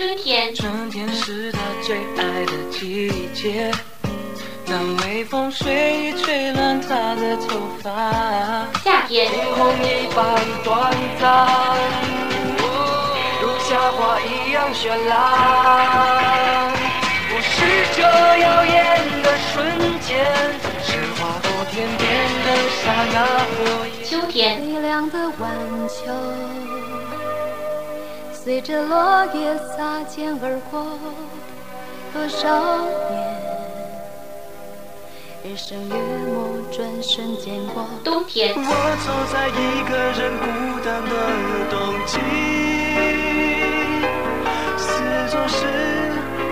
春天，春天是他最爱的季节。当微风随意吹乱他的头发，夏天，天空一般短暂，如夏花一样绚烂。不是这耀眼的瞬间，是划过天边的刹那火焰。秋天，微凉的晚秋，随着落叶擦肩而过，多少年，日升月没，转瞬间过。冬天，我走在一个人孤单的冬季，四周是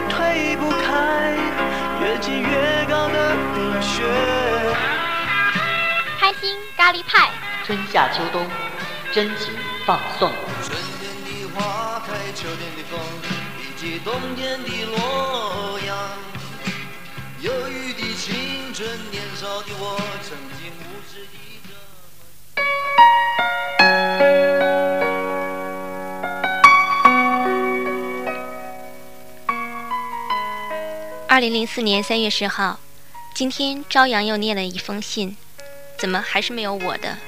推不开越积越高的冰雪。开心咖喱派，春夏秋冬，真情放送。冬天的洛阳。忧郁的青春，年少的我，曾经无知地这么。二零零四年三月十号，今天朝阳又念了一封信，怎么还是没有我的？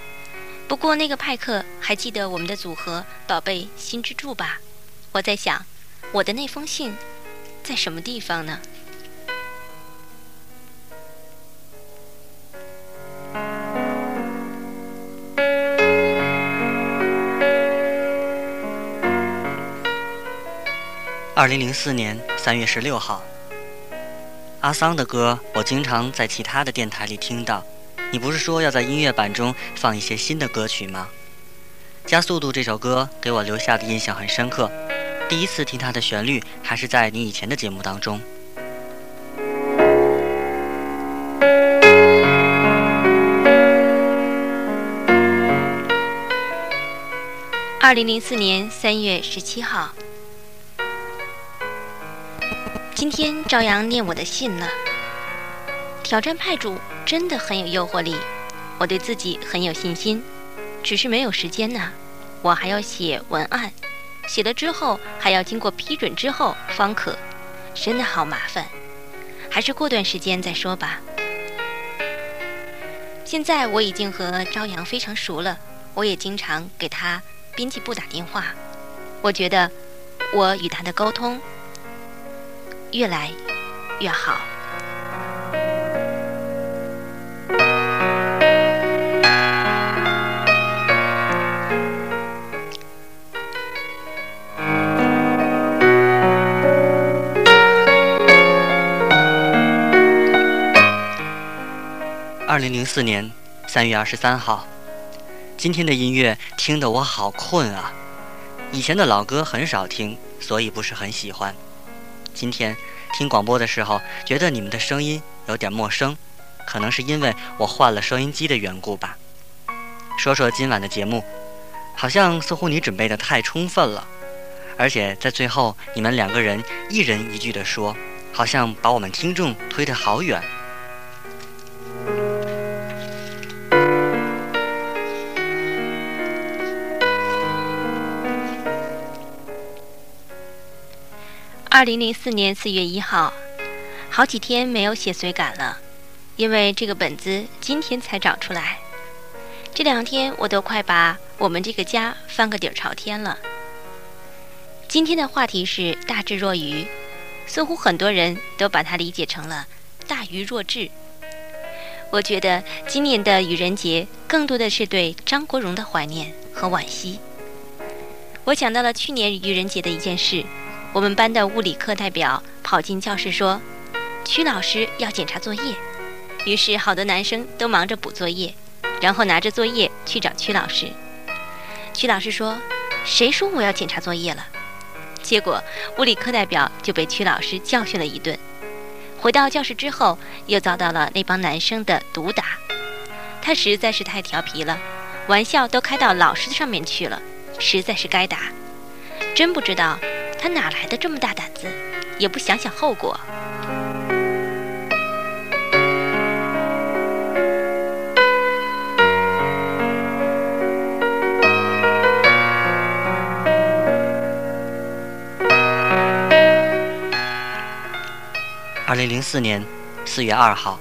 不过那个派克还记得我们的组合“宝贝新之助”吧？我在想，我的那封信在什么地方呢？二零零四年三月十六号，阿桑的歌我经常在其他的电台里听到。你不是说要在音乐版中放一些新的歌曲吗？加速度这首歌给我留下的印象很深刻。第一次听它的旋律还是在你以前的节目当中。二零零四年三月十七号，今天朝阳念我的信了。挑战派主真的很有诱惑力，我对自己很有信心，只是没有时间呐。我还要写文案，写了之后还要经过批准之后方可，真的好麻烦，还是过段时间再说吧。现在我已经和朝阳非常熟了，我也经常给他编辑部打电话，我觉得我与他的沟通越来越好。二零零四年三月二十三号，今天的音乐听得我好困啊！以前的老歌很少听，所以不是很喜欢。今天听广播的时候，觉得你们的声音有点陌生，可能是因为我换了收音机的缘故吧。说说今晚的节目，好像似乎你准备的太充分了，而且在最后你们两个人一人一句的说，好像把我们听众推得好远。二零零四年四月一号，好几天没有写随感了，因为这个本子今天才找出来。这两天我都快把我们这个家翻个底儿朝天了。今天的话题是大智若愚，似乎很多人都把它理解成了大愚若智。我觉得今年的愚人节更多的是对张国荣的怀念和惋惜。我想到了去年愚人节的一件事。我们班的物理课代表跑进教室说：“曲老师要检查作业。”于是好多男生都忙着补作业，然后拿着作业去找曲老师。曲老师说：“谁说我要检查作业了？”结果物理课代表就被曲老师教训了一顿。回到教室之后，又遭到了那帮男生的毒打。他实在是太调皮了，玩笑都开到老师上面去了，实在是该打。真不知道。他哪来的这么大胆子？也不想想后果。二零零四年四月二号。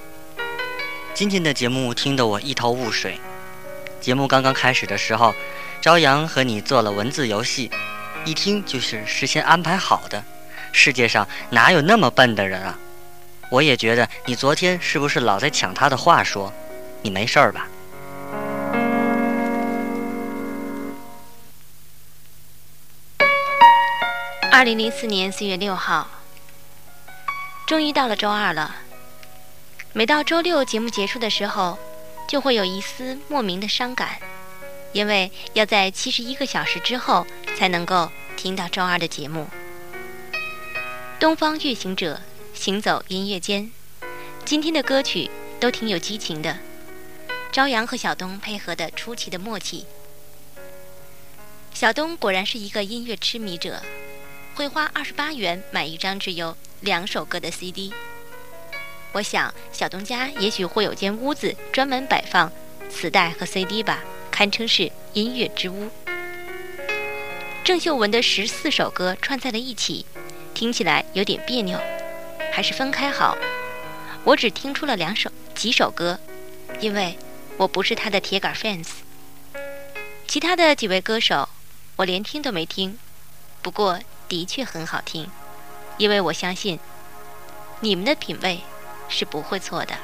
今天的节目听得我一头雾水。节目刚刚开始的时候，朝阳和你做了文字游戏，一听就是事先安排好的。世界上哪有那么笨的人啊？我也觉得你昨天是不是老在抢他的话说？你没事儿吧？二零零四年四月六号，终于到了周二了。每到周六节目结束的时候，就会有一丝莫名的伤感，因为要在七十一个小时之后才能够听到周二的节目。东方月行者，行走音乐间，今天的歌曲都挺有激情的，朝阳和小东配合的出奇的默契。小东果然是一个音乐痴迷者。会花二十八元买一张只有两首歌的 CD。我想小东家也许会有间屋子专门摆放磁带和 CD 吧，堪称是音乐之屋。郑秀文的十四首歌串在了一起，听起来有点别扭，还是分开好。我只听出了两首几首歌，因为我不是他的铁杆 fans。其他的几位歌手，我连听都没听。不过。的确很好听，因为我相信你们的品味是不会错的。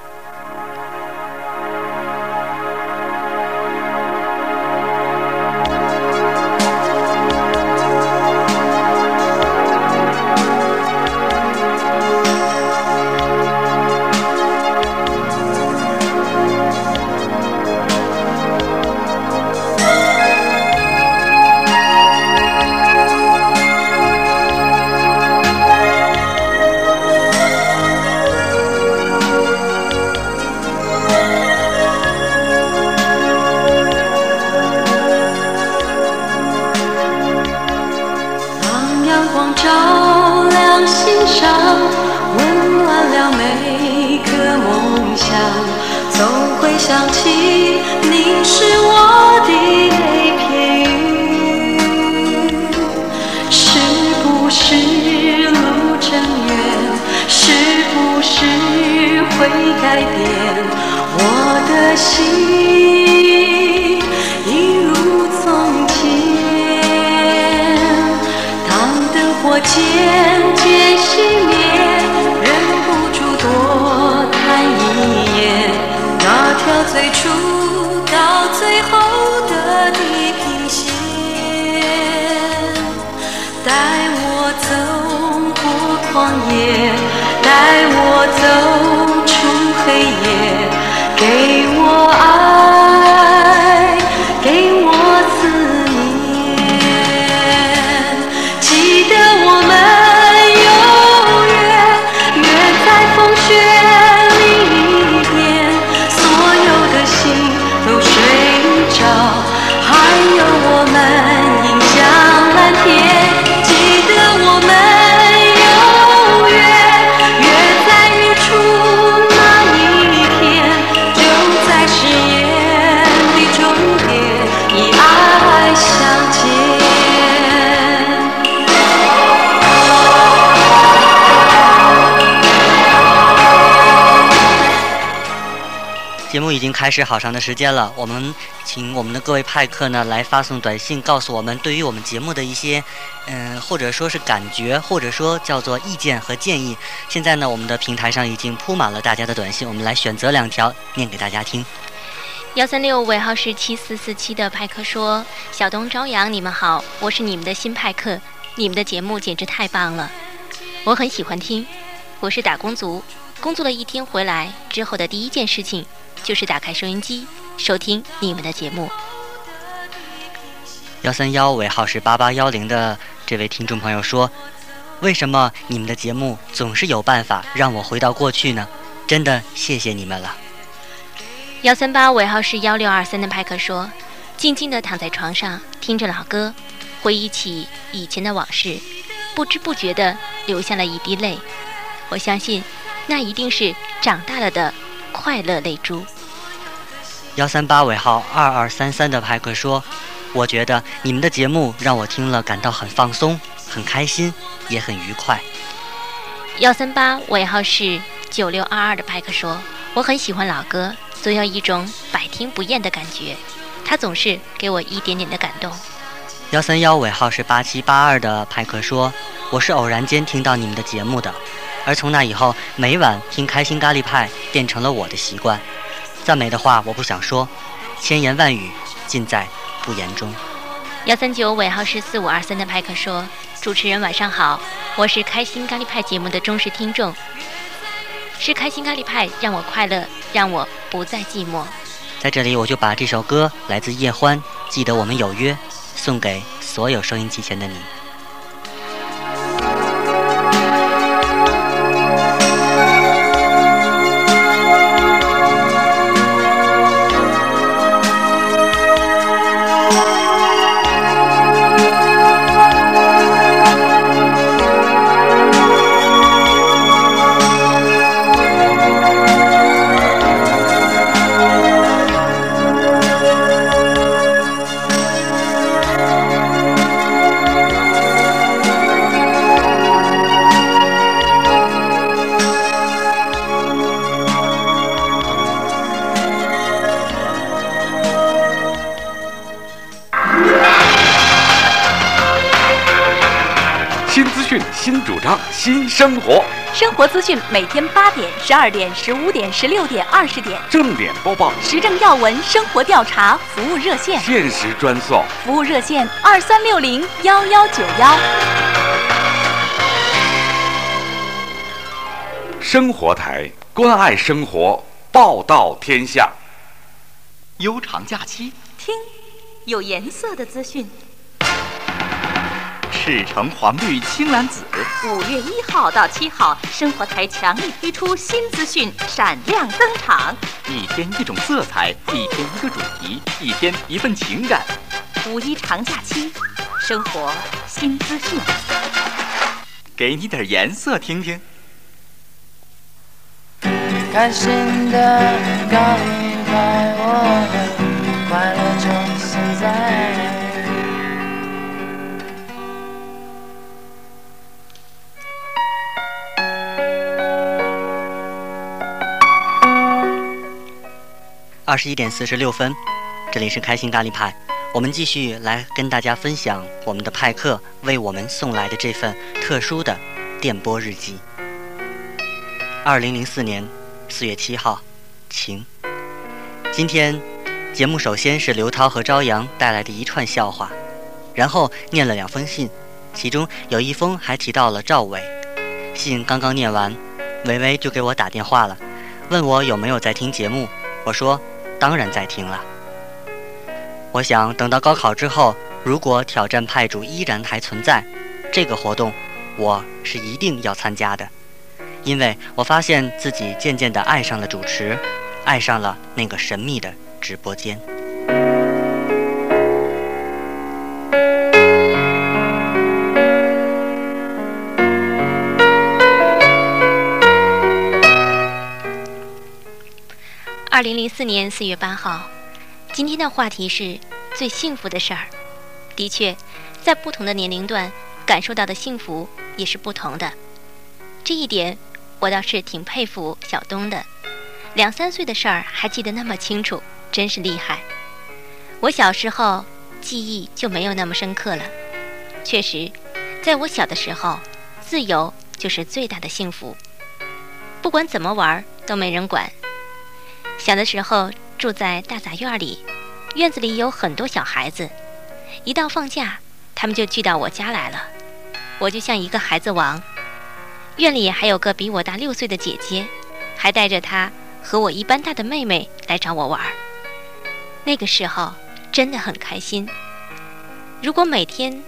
我渐渐熄灭，忍不住多看一眼那条最初到最后的地平线。带我走过旷野，带我走。已经开始好长的时间了，我们请我们的各位派客呢来发送短信，告诉我们对于我们节目的一些，嗯，或者说是感觉，或者说叫做意见和建议。现在呢，我们的平台上已经铺满了大家的短信，我们来选择两条念给大家听。幺三六尾号是七四四七的派克说：“小东、朝阳，你们好，我是你们的新派克，你们的节目简直太棒了，我很喜欢听。我是打工族，工作了一天回来之后的第一件事情。”就是打开收音机，收听你们的节目。幺三幺尾号是八八幺零的这位听众朋友说：“为什么你们的节目总是有办法让我回到过去呢？真的谢谢你们了。”幺三八尾号是幺六二三的派克说：“静静地躺在床上，听着老歌，回忆起以前的往事，不知不觉地流下了一滴泪。我相信，那一定是长大了的快乐泪珠。”幺三八尾号二二三三的派克说：“我觉得你们的节目让我听了感到很放松、很开心，也很愉快。”幺三八尾号是九六二二的派克说：“我很喜欢老歌，总有一种百听不厌的感觉，它总是给我一点点的感动。”幺三幺尾号是八七八二的派克说：“我是偶然间听到你们的节目的，而从那以后，每晚听开心咖喱派变成了我的习惯。赞美的话我不想说，千言万语尽在不言中。”幺三九尾号是四五二三的派克说。主持人晚上好，我是开心咖喱派节目的忠实听众，是开心咖喱派让我快乐，让我不再寂寞。在这里，我就把这首歌来自叶欢，记得我们有约，送给所有收音机前的你。生活，生活资讯每天八点、十二点、十五点、十六点、二十点，正点播报，时政要闻、生活调查，服务热线，限时专送，服务热线二三六零幺幺九幺。生活台，关爱生活，报道天下。悠长假期，听有颜色的资讯。赤橙黄绿青蓝紫。五月一号到七号，生活台强力推出新资讯，闪亮登场。一天一种色彩，一天一个主题，一天一份情感。五一长假期，生活新资讯，给你点颜色听听。开心的告白，我的快乐就现在。二十一点四十六分，这里是开心咖喱派，我们继续来跟大家分享我们的派克为我们送来的这份特殊的电波日记。二零零四年四月七号，晴。今天节目首先是刘涛和朝阳带来的一串笑话，然后念了两封信，其中有一封还提到了赵伟。信刚刚念完，维维就给我打电话了，问我有没有在听节目。我说。当然在听了。我想等到高考之后，如果挑战派主依然还存在，这个活动我是一定要参加的，因为我发现自己渐渐地爱上了主持，爱上了那个神秘的直播间。二零零四年四月八号，今天的话题是最幸福的事儿。的确，在不同的年龄段，感受到的幸福也是不同的。这一点，我倒是挺佩服小东的。两三岁的事儿还记得那么清楚，真是厉害。我小时候记忆就没有那么深刻了。确实，在我小的时候，自由就是最大的幸福。不管怎么玩，都没人管。小的时候住在大杂院里，院子里有很多小孩子。一到放假，他们就聚到我家来了，我就像一个孩子王。院里还有个比我大六岁的姐姐，还带着她和我一般大的妹妹来找我玩。那个时候真的很开心。如果每天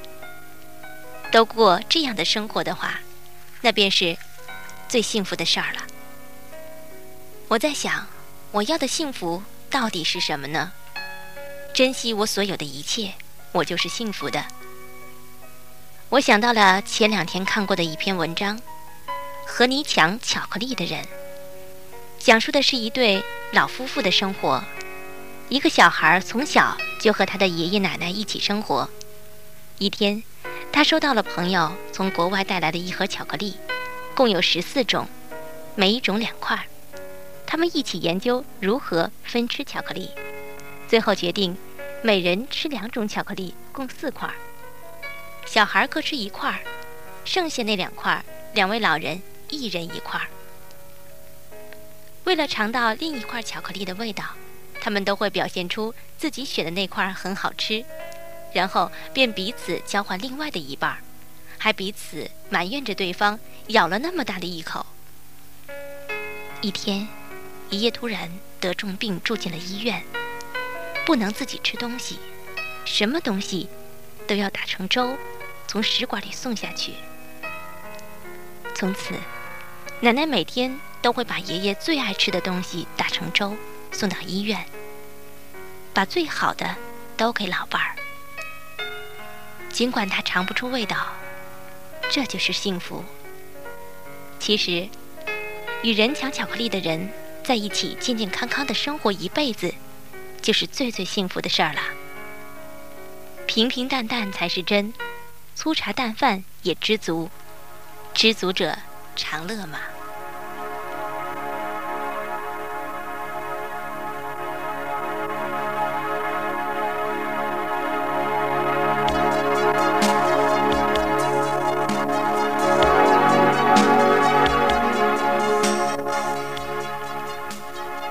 都过这样的生活的话，那便是最幸福的事儿了。我在想。我要的幸福到底是什么呢？珍惜我所有的一切，我就是幸福的。我想到了前两天看过的一篇文章，《和你抢巧克力的人》，讲述的是一对老夫妇的生活。一个小孩从小就和他的爷爷奶奶一起生活。一天，他收到了朋友从国外带来的一盒巧克力，共有十四种，每一种两块。他们一起研究如何分吃巧克力，最后决定每人吃两种巧克力，共四块。小孩各吃一块，剩下那两块，两位老人一人一块。为了尝到另一块巧克力的味道，他们都会表现出自己选的那块很好吃，然后便彼此交换另外的一半，还彼此埋怨着对方咬了那么大的一口。一天。爷爷突然得重病，住进了医院，不能自己吃东西，什么东西都要打成粥，从食管里送下去。从此，奶奶每天都会把爷爷最爱吃的东西打成粥，送到医院，把最好的都给老伴儿。尽管他尝不出味道，这就是幸福。其实，与人抢巧克力的人。在一起健健康康的生活一辈子，就是最最幸福的事儿了。平平淡淡才是真，粗茶淡饭也知足，知足者常乐嘛。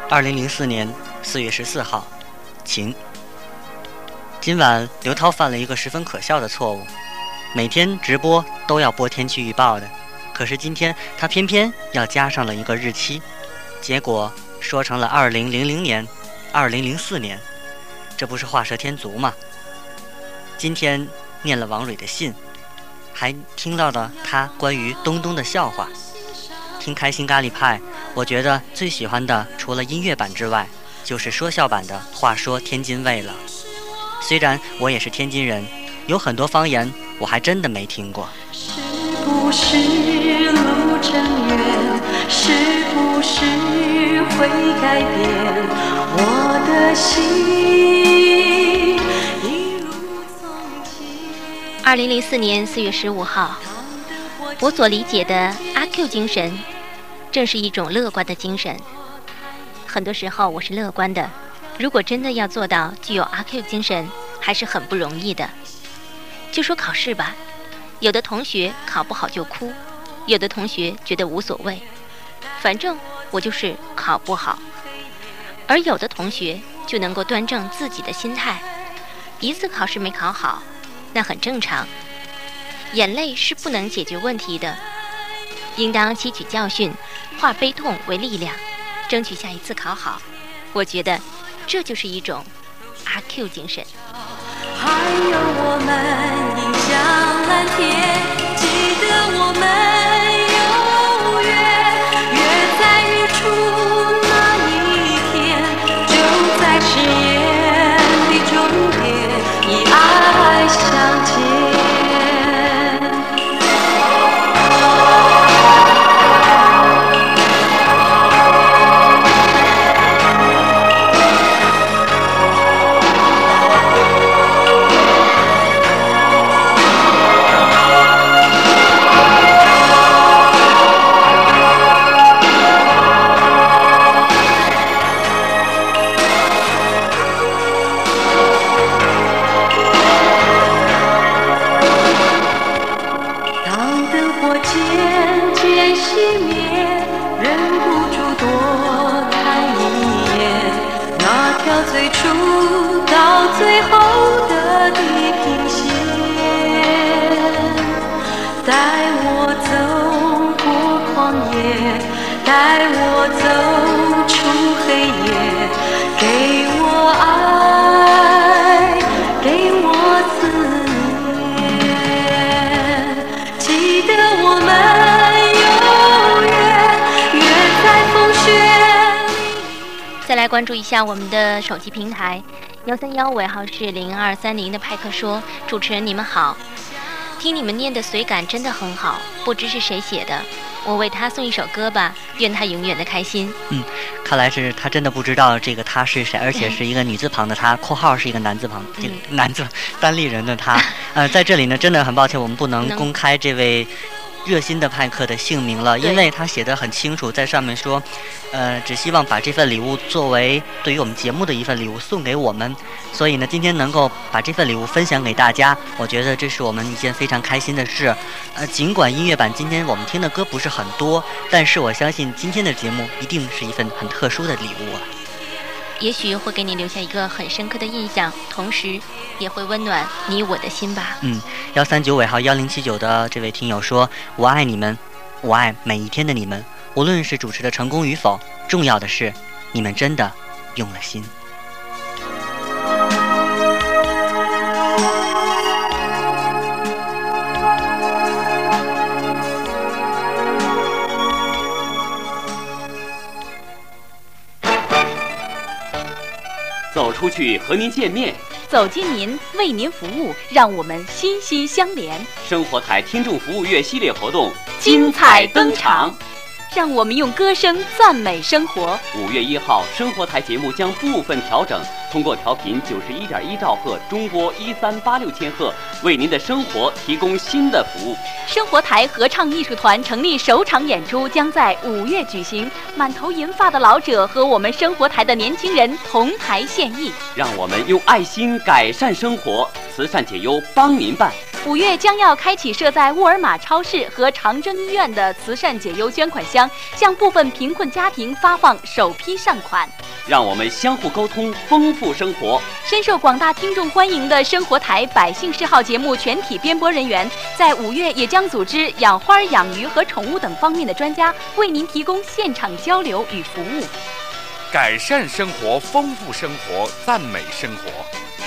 二零零四年四月十四号，晴。今晚刘涛犯了一个十分可笑的错误，每天直播都要播天气预报的，可是今天他偏偏要加上了一个日期，结果说成了二零零零年、二零零四年，这不是画蛇添足吗？今天念了王蕊的信，还听到了他关于东东的笑话，听开心咖喱派。我觉得最喜欢的，除了音乐版之外，就是说笑版的《话说天津卫》了。虽然我也是天津人，有很多方言我还真的没听过。是不是路正远？是不是会改变我的心？二零零四年四月十五号，我所理解的阿 Q 精神。正是一种乐观的精神。很多时候我是乐观的，如果真的要做到具有阿 Q 精神，还是很不容易的。就说考试吧，有的同学考不好就哭，有的同学觉得无所谓，反正我就是考不好。而有的同学就能够端正自己的心态，一次考试没考好，那很正常。眼泪是不能解决问题的，应当吸取教训。化悲痛为力量，争取下一次考好。我觉得，这就是一种阿 Q 精神。还有我们迎向蓝天，记得我们。得我们有约，约在风雪。再来关注一下我们的手机平台，幺三幺尾号是零二三零的派克说：“主持人你们好，听你们念的随感真的很好，不知是谁写的，我为他送一首歌吧，愿他永远的开心。”嗯，看来是他真的不知道这个他是谁，而且是一个女字旁的他，括号是一个男字旁，这个男字单立人的他。呃，在这里呢，真的很抱歉，我们不能公开这位。热心的派克的姓名了，因为他写的很清楚，在上面说，呃，只希望把这份礼物作为对于我们节目的一份礼物送给我们。所以呢，今天能够把这份礼物分享给大家，我觉得这是我们一件非常开心的事。呃，尽管音乐版今天我们听的歌不是很多，但是我相信今天的节目一定是一份很特殊的礼物啊。也许会给你留下一个很深刻的印象，同时也会温暖你我的心吧。嗯，幺三九尾号幺零七九的这位听友说：“我爱你们，我爱每一天的你们，无论是主持的成功与否，重要的是你们真的用了心。”出去和您见面，走进您，为您服务，让我们心心相连。生活台听众服务月系列活动精彩登场，让我们用歌声赞美生活。五月一号，生活台节目将部分调整，通过调频九十一点一兆赫、中波一三八六千赫，为您的生活提供新的服务。生活台合唱艺术团成立首场演出将在五月举行，满头银发的老者和我们生活台的年轻人同台献艺，让我们用爱心改善生活，慈善解忧帮您办。五月将要开启设在沃尔玛超市和长征医院的慈善解忧捐款箱，向部分贫困家庭发放首批善款。让我们相互沟通，丰富生活。深受广大听众欢迎的生活台百姓嗜好节目全体编播人员，在五月也将组织养花、养鱼和宠物等方面的专家，为您提供现场交流与服务。改善生活，丰富生活，赞美生活。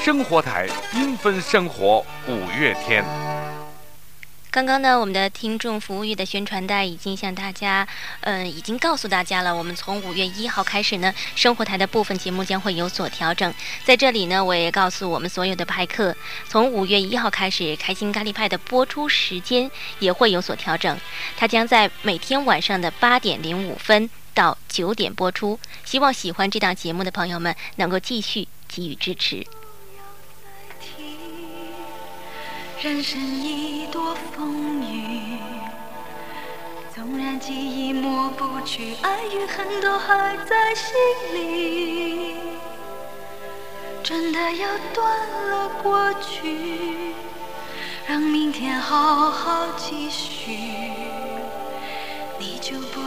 生活台缤纷生活五月天。刚刚呢，我们的听众服务月的宣传带已经向大家，嗯、已经告诉大家了。我们从五月一号开始呢，生活台的部分节目将会有所调整。在这里呢，我也告诉我们所有的派客，从五月一号开始，开心咖喱派的播出时间也会有所调整。它将在每天晚上的八点零五分到九点播出。希望喜欢这档节目的朋友们能够继续给予支持。人生一朵风雨，纵然记忆抹不去，爱与恨都还在心里。真的要断了过去，让明天好好继续。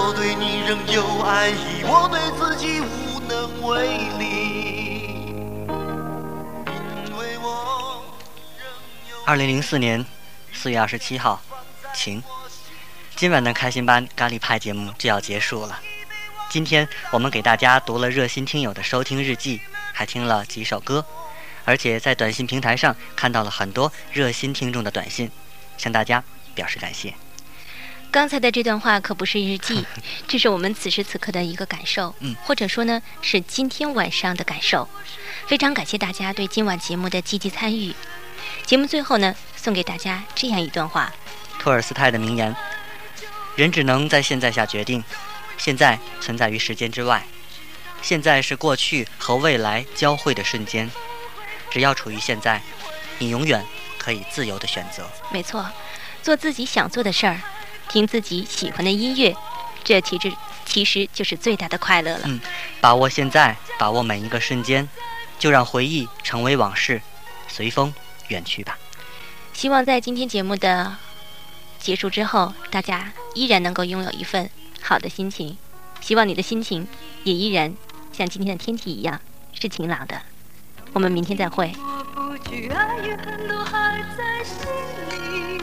我对你仍有爱意，我对自己无能为力。二零零四年四月二十七号，晴。今晚的开心班咖喱派节目就要结束了。今天我们给大家读了热心听友的收听日记，还听了几首歌，而且在短信平台上看到了很多热心听众的短信，向大家表示感谢。刚才的这段话可不是日记，这是我们此时此刻的一个感受，嗯或者说呢是今天晚上的感受。非常感谢大家对今晚节目的积极参与。节目最后呢，送给大家这样一段话：托尔斯泰的名言：“人只能在现在下决定，现在存在于时间之外，现在是过去和未来交汇的瞬间。只要处于现在，你永远可以自由的选择。没错，做自己想做的事儿，听自己喜欢的音乐，这其实其实就是最大的快乐了。嗯，把握现在，把握每一个瞬间，就让回忆成为往事，随风远去吧。希望在今天节目的结束之后，大家依然能够拥有一份好的心情。希望你的心情也依然像今天的天气一样是晴朗的。我们明天再会。抹不去，爱与恨都还在心里，